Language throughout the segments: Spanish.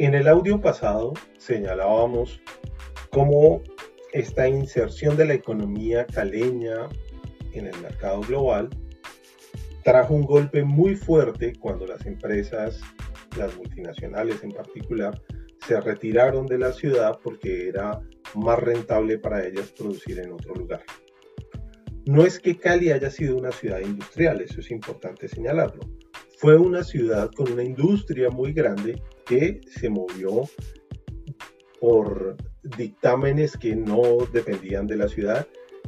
En el audio pasado señalábamos cómo esta inserción de la economía caleña en el mercado global trajo un golpe muy fuerte cuando las empresas, las multinacionales en particular, se retiraron de la ciudad porque era más rentable para ellas producir en otro lugar. No es que Cali haya sido una ciudad industrial, eso es importante señalarlo. Fue una ciudad con una industria muy grande que se movió por dictámenes que no dependían de la ciudad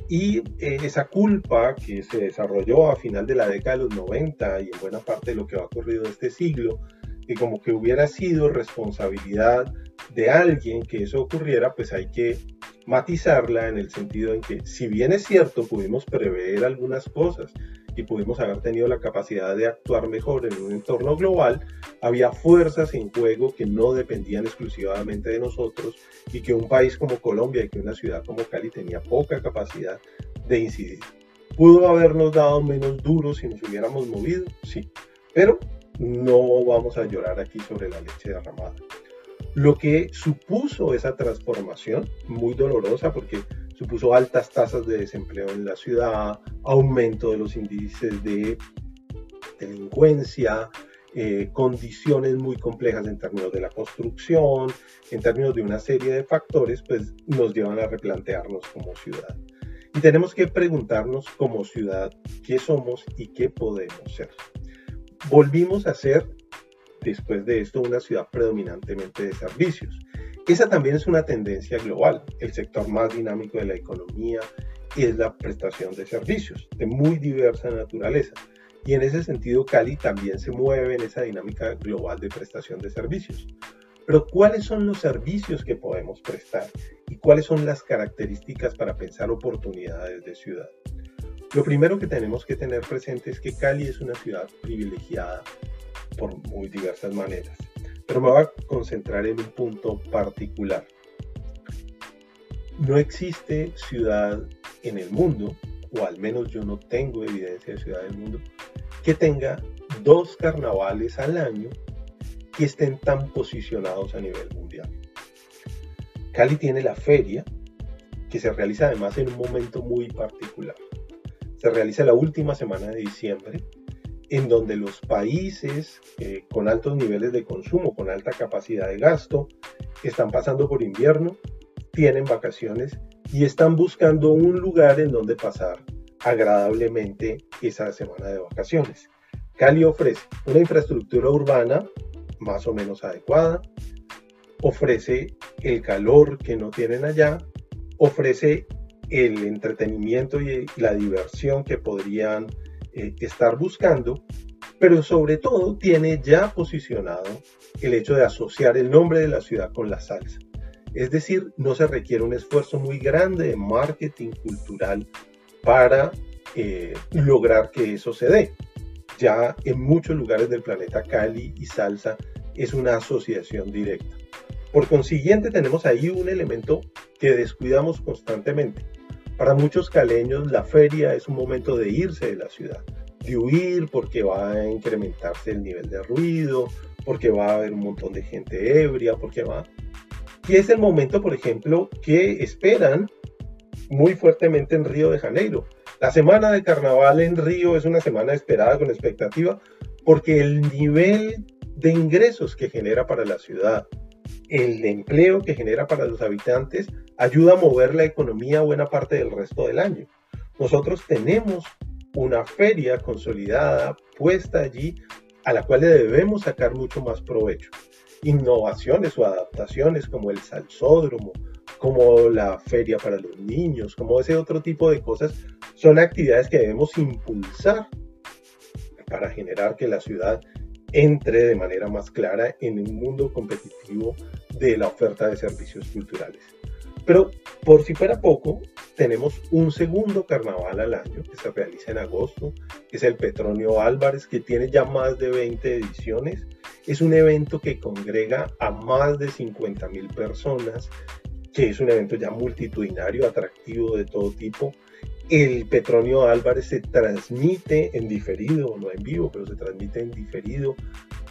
y eh, esa culpa que se desarrolló a final de la década de los 90 y en buena parte de lo que ha ocurrido este siglo, que como que hubiera sido responsabilidad de alguien que eso ocurriera, pues hay que matizarla en el sentido en que si bien es cierto pudimos prever algunas cosas y pudimos haber tenido la capacidad de actuar mejor en un entorno global, había fuerzas en juego que no dependían exclusivamente de nosotros y que un país como Colombia y que una ciudad como Cali tenía poca capacidad de incidir. ¿Pudo habernos dado menos duro si nos hubiéramos movido? Sí, pero no vamos a llorar aquí sobre la leche derramada. Lo que supuso esa transformación, muy dolorosa porque supuso altas tasas de desempleo en la ciudad, aumento de los índices de delincuencia, eh, condiciones muy complejas en términos de la construcción, en términos de una serie de factores, pues nos llevan a replantearnos como ciudad. Y tenemos que preguntarnos como ciudad qué somos y qué podemos ser. Volvimos a ser después de esto una ciudad predominantemente de servicios. Esa también es una tendencia global. El sector más dinámico de la economía es la prestación de servicios de muy diversa naturaleza. Y en ese sentido, Cali también se mueve en esa dinámica global de prestación de servicios. Pero ¿cuáles son los servicios que podemos prestar? ¿Y cuáles son las características para pensar oportunidades de ciudad? Lo primero que tenemos que tener presente es que Cali es una ciudad privilegiada por muy diversas maneras. Pero me voy a concentrar en un punto particular. No existe ciudad en el mundo, o al menos yo no tengo evidencia de ciudad del mundo, que tenga dos carnavales al año que estén tan posicionados a nivel mundial. Cali tiene la feria, que se realiza además en un momento muy particular. Se realiza la última semana de diciembre en donde los países eh, con altos niveles de consumo, con alta capacidad de gasto, están pasando por invierno, tienen vacaciones y están buscando un lugar en donde pasar agradablemente esa semana de vacaciones. Cali ofrece una infraestructura urbana más o menos adecuada, ofrece el calor que no tienen allá, ofrece el entretenimiento y la diversión que podrían eh, estar buscando, pero sobre todo tiene ya posicionado el hecho de asociar el nombre de la ciudad con la salsa. Es decir, no se requiere un esfuerzo muy grande de marketing cultural para eh, lograr que eso se dé. Ya en muchos lugares del planeta Cali y salsa es una asociación directa. Por consiguiente, tenemos ahí un elemento que descuidamos constantemente para muchos caleños la feria es un momento de irse de la ciudad, de huir porque va a incrementarse el nivel de ruido, porque va a haber un montón de gente ebria, porque va... Y es el momento, por ejemplo, que esperan muy fuertemente en Río de Janeiro. La semana de carnaval en Río es una semana esperada con expectativa porque el nivel de ingresos que genera para la ciudad, el empleo que genera para los habitantes ayuda a mover la economía buena parte del resto del año. Nosotros tenemos una feria consolidada puesta allí a la cual le debemos sacar mucho más provecho. Innovaciones o adaptaciones como el salsódromo, como la feria para los niños, como ese otro tipo de cosas, son actividades que debemos impulsar para generar que la ciudad entre de manera más clara en un mundo competitivo de la oferta de servicios culturales. Pero por si fuera poco, tenemos un segundo carnaval al año que se realiza en agosto, que es el Petronio Álvarez, que tiene ya más de 20 ediciones. Es un evento que congrega a más de 50 mil personas, que es un evento ya multitudinario, atractivo de todo tipo. El Petronio Álvarez se transmite en diferido, no en vivo, pero se transmite en diferido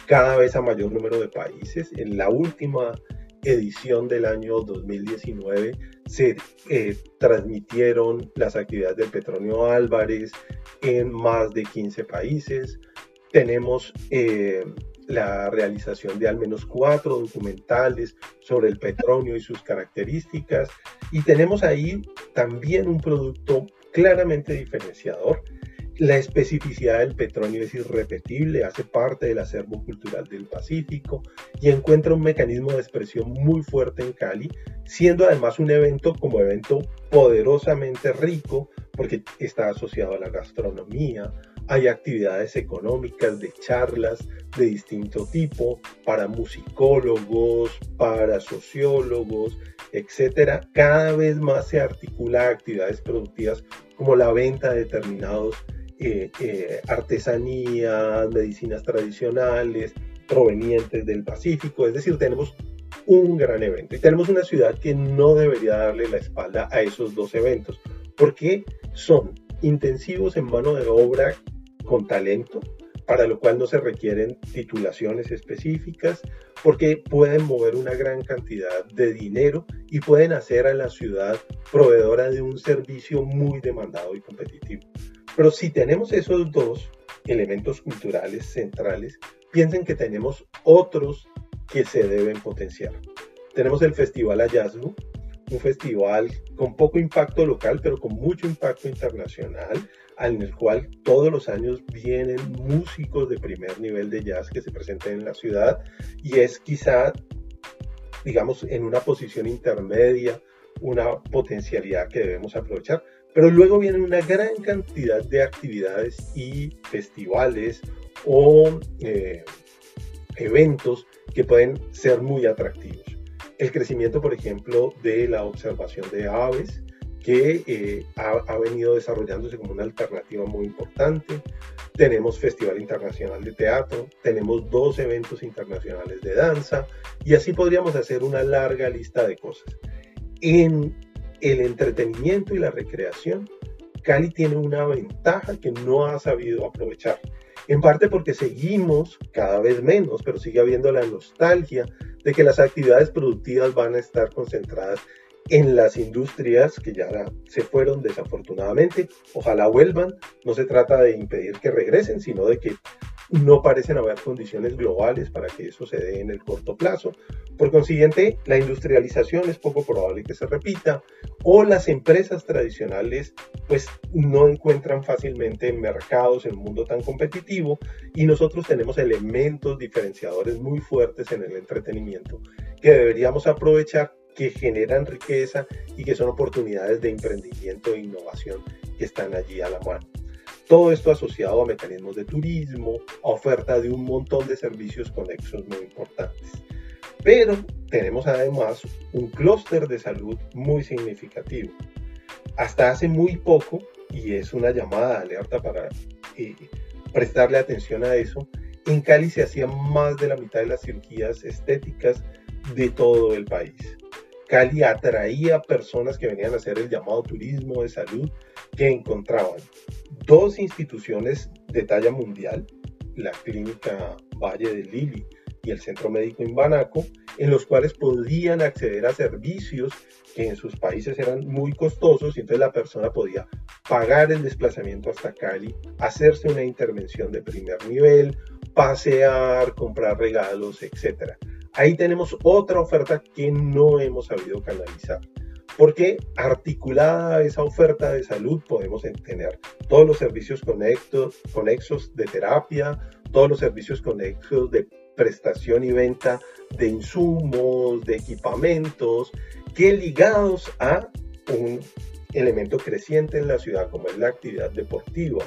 cada vez a mayor número de países. En la última edición del año 2019 se eh, transmitieron las actividades del Petronio Álvarez en más de 15 países. Tenemos eh, la realización de al menos cuatro documentales sobre el petróleo y sus características. Y tenemos ahí también un producto claramente diferenciador. La especificidad del petróleo es irrepetible, hace parte del acervo cultural del Pacífico y encuentra un mecanismo de expresión muy fuerte en Cali, siendo además un evento como evento poderosamente rico porque está asociado a la gastronomía, hay actividades económicas de charlas de distinto tipo para musicólogos, para sociólogos, etcétera. Cada vez más se articula actividades productivas como la venta de determinados eh, eh, artesanías, medicinas tradicionales provenientes del Pacífico, es decir, tenemos un gran evento y tenemos una ciudad que no debería darle la espalda a esos dos eventos porque son intensivos en mano de obra con talento, para lo cual no se requieren titulaciones específicas, porque pueden mover una gran cantidad de dinero y pueden hacer a la ciudad proveedora de un servicio muy demandado y competitivo. Pero si tenemos esos dos elementos culturales centrales, piensen que tenemos otros que se deben potenciar. Tenemos el Festival Hallazgo, un festival con poco impacto local, pero con mucho impacto internacional, en el cual todos los años vienen músicos de primer nivel de jazz que se presenten en la ciudad y es quizá, digamos, en una posición intermedia, una potencialidad que debemos aprovechar. Pero luego viene una gran cantidad de actividades y festivales o eh, eventos que pueden ser muy atractivos. El crecimiento, por ejemplo, de la observación de aves, que eh, ha, venido desarrollándose como una alternativa muy importante. Tenemos Festival Internacional de Teatro, tenemos dos eventos internacionales de danza y así podríamos hacer una larga lista de cosas. En el entretenimiento y la recreación, Cali tiene una ventaja que no ha sabido aprovechar. En parte porque seguimos cada vez menos, pero sigue habiendo la nostalgia de que las actividades productivas van a estar concentradas en las industrias que ya se fueron desafortunadamente. Ojalá vuelvan. No se trata de impedir que regresen, sino de que no parecen haber condiciones globales para que eso se dé en el corto plazo. Por consiguiente, la industrialización es poco probable que se repita o las empresas tradicionales pues no encuentran fácilmente mercados en un mundo tan competitivo y nosotros tenemos elementos diferenciadores muy fuertes en el entretenimiento que deberíamos aprovechar que generan riqueza y que son oportunidades de emprendimiento e innovación que están allí a la mano. Todo esto asociado a mecanismos de turismo, a oferta de un montón de servicios conexos muy importantes. Pero tenemos además un clúster de salud muy significativo. Hasta hace muy poco, y es una llamada alerta para eh, prestarle atención a eso, en Cali se hacían más de la mitad de las cirugías estéticas de todo el país. Cali atraía personas que venían a hacer el llamado turismo de salud que encontraban dos instituciones de talla mundial, la Clínica Valle de Lili y el Centro Médico Imbanaco, en los cuales podían acceder a servicios que en sus países eran muy costosos y entonces la persona podía pagar el desplazamiento hasta Cali, hacerse una intervención de primer nivel, pasear, comprar regalos, etc ahí tenemos otra oferta que no hemos sabido canalizar. Porque articulada esa oferta de salud podemos tener todos los servicios conexos, conexos de terapia, todos los servicios conexos de prestación y venta de insumos, de equipamientos, que ligados a un elemento creciente en la ciudad como es la actividad deportiva,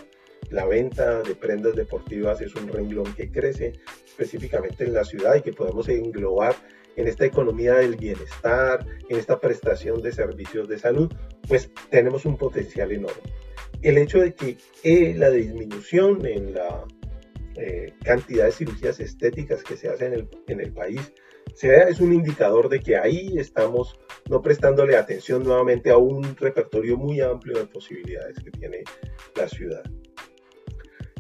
la venta de prendas deportivas es un renglón que crece específicamente en la ciudad y que podemos englobar en esta economía del bienestar, en esta prestación de servicios de salud, pues tenemos un potencial enorme. El hecho de que eh, la disminución en la eh, cantidad de cirugías estéticas que se hacen en el, país es un indicador de que ahí estamos no prestándole atención nuevamente a un repertorio muy amplio de posibilidades que tiene la ciudad.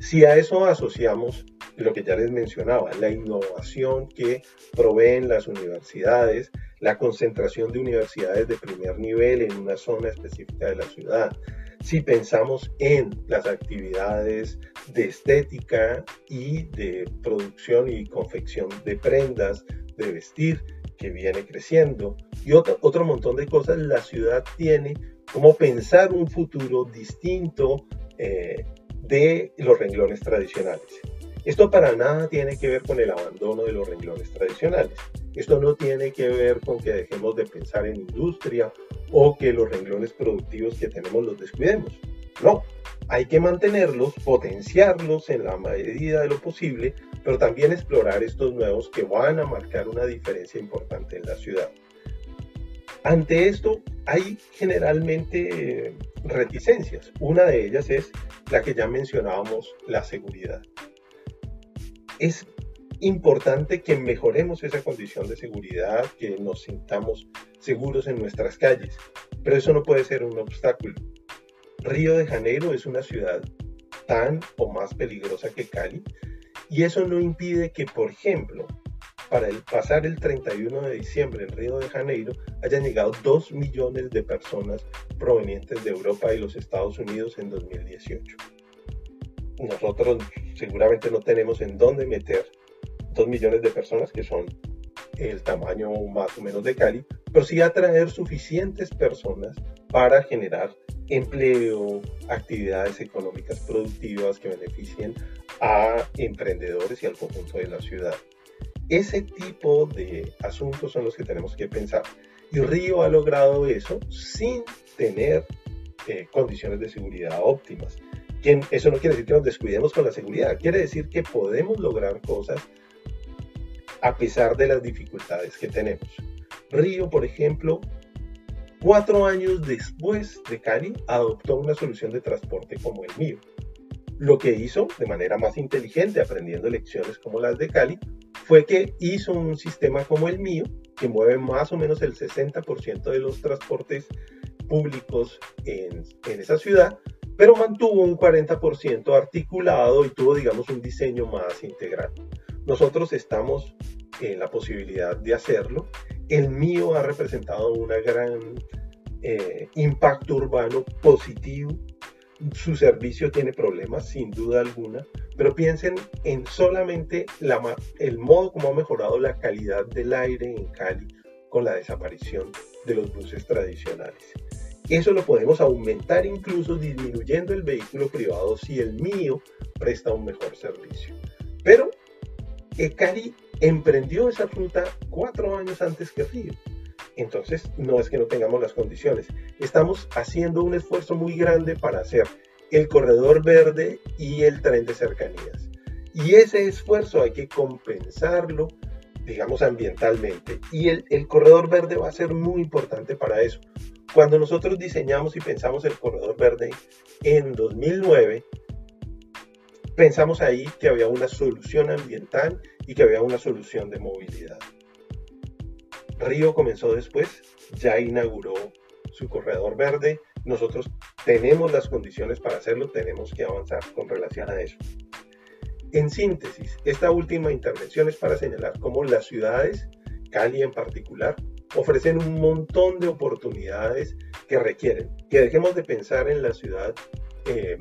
Si a eso asociamos lo que ya les mencionaba, la innovación que proveen las universidades, la concentración de universidades de primer nivel en una zona específica de la ciudad. Si pensamos en las actividades de estética y de producción y confección de prendas, de vestir, que viene creciendo, y otro, otro montón de cosas, la ciudad tiene como pensar un futuro distinto eh, de los renglones tradicionales. Esto para nada tiene que ver con el abandono de los renglones tradicionales. Esto no tiene que ver con que dejemos de pensar en industria o que los renglones productivos que tenemos los descuidemos. No, hay que mantenerlos, potenciarlos en la medida de lo posible, pero también explorar estos nuevos que van a marcar una diferencia importante en la ciudad. Ante esto hay generalmente reticencias. Una de ellas es la que ya mencionábamos, la seguridad es importante que mejoremos esa condición de seguridad, que nos sintamos seguros en nuestras calles, pero eso no puede ser un obstáculo. Río de Janeiro es una ciudad tan o más peligrosa que Cali y eso no impide que, por ejemplo, para el, pasar el 31 de diciembre en Río de Janeiro hayan llegado 2 millones de personas provenientes de Europa y los Estados Unidos en 2018 nosotros seguramente no tenemos en dónde meter dos millones de personas que son el tamaño más o menos de Cali, pero sí atraer suficientes personas para generar empleo, actividades económicas productivas que beneficien a emprendedores y al conjunto de la ciudad. Ese tipo de asuntos son los que tenemos que pensar. Y Río ha logrado eso sin tener eh, condiciones de seguridad óptimas eso no quiere decir que nos descuidemos con la seguridad, quiere decir que podemos lograr cosas a pesar de las dificultades que tenemos. Río, por ejemplo, cuatro años después de Cali, adoptó una solución de transporte como el mío. Lo que hizo de manera más inteligente, aprendiendo lecciones como las de Cali, fue que hizo un sistema como el mío, que mueve más o menos el 60% de los transportes públicos en, en esa ciudad, pero mantuvo un 40% articulado y tuvo, digamos, un diseño más integral. Nosotros estamos en la posibilidad de hacerlo. El mío ha representado un gran eh, impacto urbano positivo. Su servicio tiene problemas, sin duda alguna, pero piensen en solamente el modo como ha mejorado la calidad del aire en Cali con la desaparición de los buses tradicionales. Eso lo podemos aumentar incluso disminuyendo el vehículo privado si el mío presta un mejor servicio. Pero Cali emprendió esa ruta cuatro años antes que Río. Entonces, no es que no tengamos las condiciones. Estamos haciendo un esfuerzo muy grande para hacer el corredor verde y el tren de cercanías. Y ese esfuerzo hay que compensarlo, digamos, ambientalmente. Y el corredor verde va a ser muy importante para eso, cuando nosotros diseñamos y pensamos el corredor verde en 2009, pensamos ahí que había una solución ambiental y que había una solución de movilidad. Río comenzó después, ya inauguró su corredor verde, nosotros tenemos las condiciones para hacerlo, tenemos que avanzar con relación a eso. En síntesis, esta última intervención es para señalar cómo las ciudades, Cali en particular, ofrecen un montón de oportunidades que requieren que dejemos de pensar en la ciudad eh,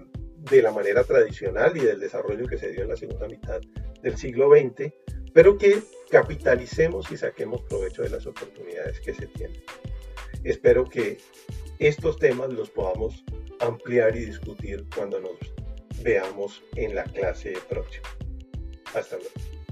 de la manera tradicional y del desarrollo que se dio en la segunda mitad del siglo XX, pero que capitalicemos y saquemos provecho de las oportunidades que se tienen. Espero que estos temas los podamos ampliar y discutir cuando nos veamos en la clase próxima. Hasta luego.